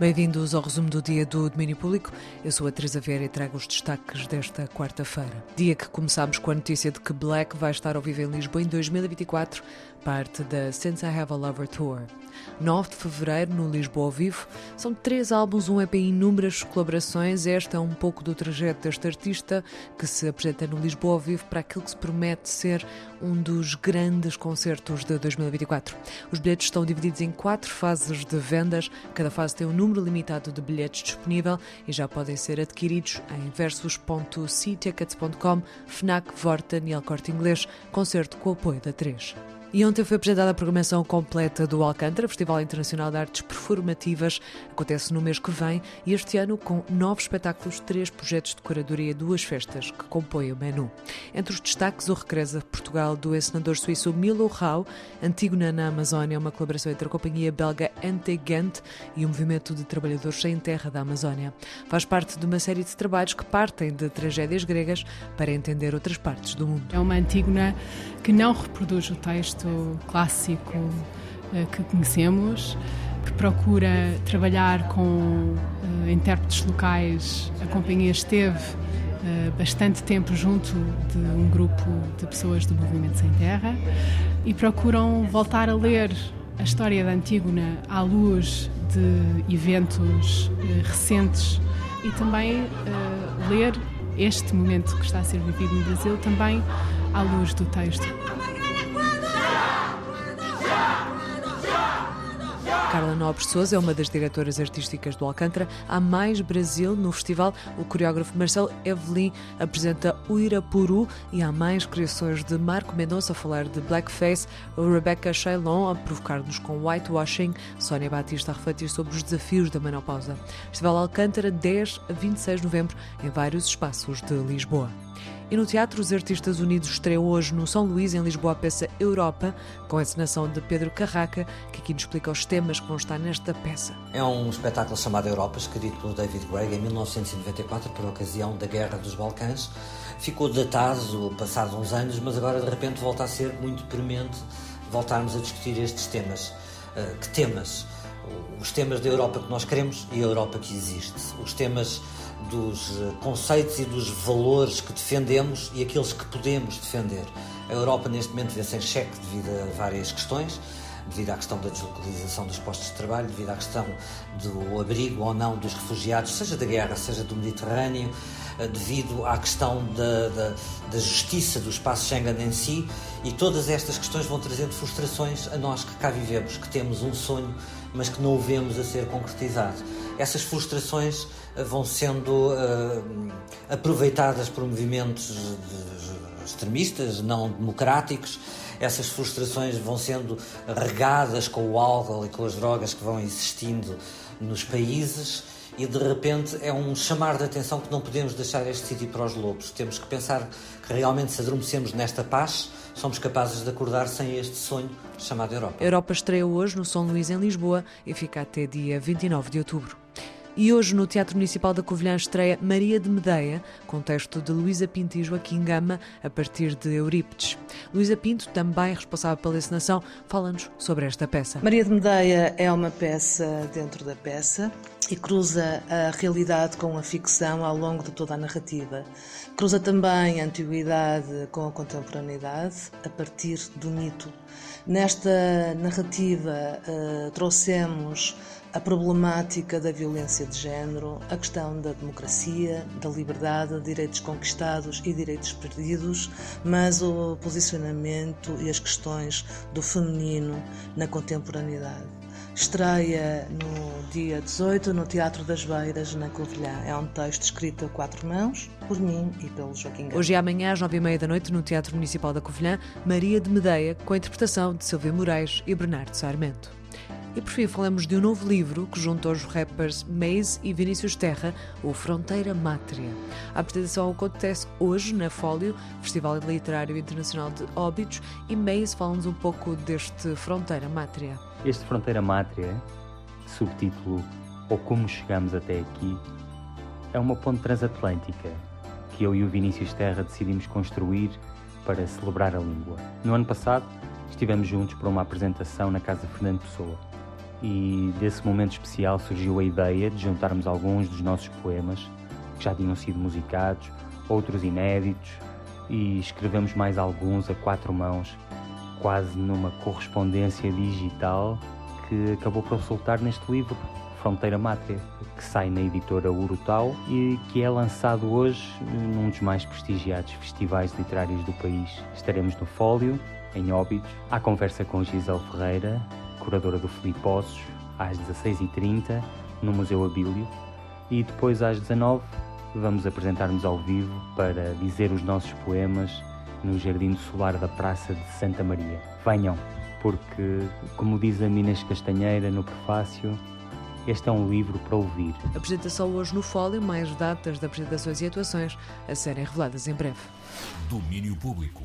Bem-vindos ao resumo do dia do Domínio Público. Eu sou a Teresa Vieira e trago os destaques desta quarta-feira. Dia que começámos com a notícia de que Black vai estar ao vivo em Lisboa em 2024, parte da Since I Have a Lover Tour. 9 de fevereiro, no Lisboa ao Vivo. São três álbuns, um EP e inúmeras colaborações. Esta é um pouco do trajeto deste artista que se apresenta no Lisboa ao Vivo para aquilo que se promete ser um dos grandes concertos de 2024. Os bilhetes estão divididos em quatro fases de vendas. Cada fase tem um número limitado de bilhetes disponível e já podem ser adquiridos em versus.ctickets.com, FNAC, Vorten e El Corte Inglês. Concerto com o apoio da 3. E ontem foi apresentada a programação completa do Alcântara, Festival Internacional de Artes Performativas. Acontece no mês que vem e este ano com nove espetáculos, três projetos de curadoria e duas festas que compõem o menu. Entre os destaques, o regresso a Portugal do encenador suíço Milo Rau, Antígona na Amazónia, uma colaboração entre a companhia belga Antegent e o movimento de trabalhadores sem terra da Amazónia. Faz parte de uma série de trabalhos que partem de tragédias gregas para entender outras partes do mundo. É uma Antígona que não reproduz o texto texto clássico uh, que conhecemos, que procura trabalhar com uh, intérpretes locais. A companhia esteve uh, bastante tempo junto de um grupo de pessoas do Movimento Sem Terra e procuram voltar a ler a história da Antígona à luz de eventos recentes e também ler este momento que está a ser vivido no Brasil também à luz do texto. Carla Nobre Souza é uma das diretoras artísticas do Alcântara. Há mais Brasil no festival. O coreógrafo Marcelo Evelyn apresenta o Irapuru e há mais criações de Marco Mendonça a falar de blackface, Rebecca Shailon a provocar-nos com whitewashing, Sónia Batista a refletir sobre os desafios da menopausa. Festival Alcântara, 10 a 26 de novembro, em vários espaços de Lisboa. E no Teatro Os Artistas Unidos estreou hoje no São Luís, em Lisboa, a peça Europa, com a encenação de Pedro Carraca, que aqui nos explica os temas que vão estar nesta peça. É um espetáculo chamado Europa, escrito por David Gregg em 1994, por ocasião da Guerra dos Balcãs. Ficou datado, passados uns anos, mas agora de repente volta a ser muito premente voltarmos a discutir estes temas. Uh, que temas? Os temas da Europa que nós queremos e a Europa que existe. Os temas dos eh, conceitos e dos valores que defendemos e aqueles que podemos defender. A Europa, neste momento, vê-se em xeque devido a várias questões, devido à questão da deslocalização dos postos de trabalho, devido à questão do abrigo ou não dos refugiados, seja da guerra, seja do Mediterrâneo, eh, devido à questão da, da, da justiça do espaço Schengen em si, e todas estas questões vão trazendo frustrações a nós que cá vivemos, que temos um sonho, mas que não o vemos a ser concretizado. Essas frustrações vão sendo uh, aproveitadas por movimentos extremistas, não democráticos. Essas frustrações vão sendo regadas com o álcool e com as drogas que vão existindo nos países e de repente é um chamar de atenção que não podemos deixar este sítio para os lobos. Temos que pensar que realmente se adormecemos nesta paz, somos capazes de acordar sem este sonho chamado Europa. A Europa estreia hoje no São Luís em Lisboa e fica até dia 29 de outubro. E hoje no Teatro Municipal da Covilhã estreia Maria de Medeia, com texto de Luísa Pinto e Joaquim Gama, a partir de Eurípides. Luísa Pinto, também responsável pela encenação, fala-nos sobre esta peça. Maria de Medeia é uma peça dentro da peça e cruza a realidade com a ficção ao longo de toda a narrativa. Cruza também a antiguidade com a contemporaneidade a partir do mito. Nesta narrativa uh, trouxemos a problemática da violência de género, a questão da democracia, da liberdade, direitos conquistados e direitos perdidos, mas o posicionamento e as questões do feminino na contemporaneidade. Estreia no dia 18 no Teatro das Beiras, na Covilhã. É um texto escrito a quatro mãos, por mim e pelo Joaquim Gama. Hoje e amanhã, às nove e meia da noite, no Teatro Municipal da Covilhã, Maria de Medeia, com a interpretação de Silvia Moraes e Bernardo Sarmento. E por fim falamos de um novo livro que junta os rappers Maze e Vinícius Terra, o Fronteira Mátria. A apresentação acontece hoje na Fólio, Festival Literário Internacional de Óbidos, e Maze fala-nos um pouco deste Fronteira Mátria. Este Fronteira Mátria, subtítulo Ou Como Chegamos Até Aqui, é uma ponte transatlântica que eu e o Vinícius Terra decidimos construir para celebrar a língua. No ano passado, estivemos juntos para uma apresentação na Casa Fernando Pessoa e desse momento especial surgiu a ideia de juntarmos alguns dos nossos poemas que já tinham sido musicados, outros inéditos, e escrevemos mais alguns a quatro mãos, quase numa correspondência digital que acabou por resultar neste livro, Fronteira Mátria, que sai na editora Urutau e que é lançado hoje num dos mais prestigiados festivais literários do país. Estaremos no Fólio, em Óbidos, à conversa com Gisele Ferreira, curadora do Filipe Ossos, às 16h30, no Museu Abílio, e depois às 19h vamos apresentar-nos ao vivo para dizer os nossos poemas no Jardim Solar da Praça de Santa Maria. Venham, porque, como diz a Minas Castanheira no prefácio, este é um livro para ouvir. Apresentação hoje no Fólio, mais datas de apresentações e atuações a serem reveladas em breve. Domínio Público.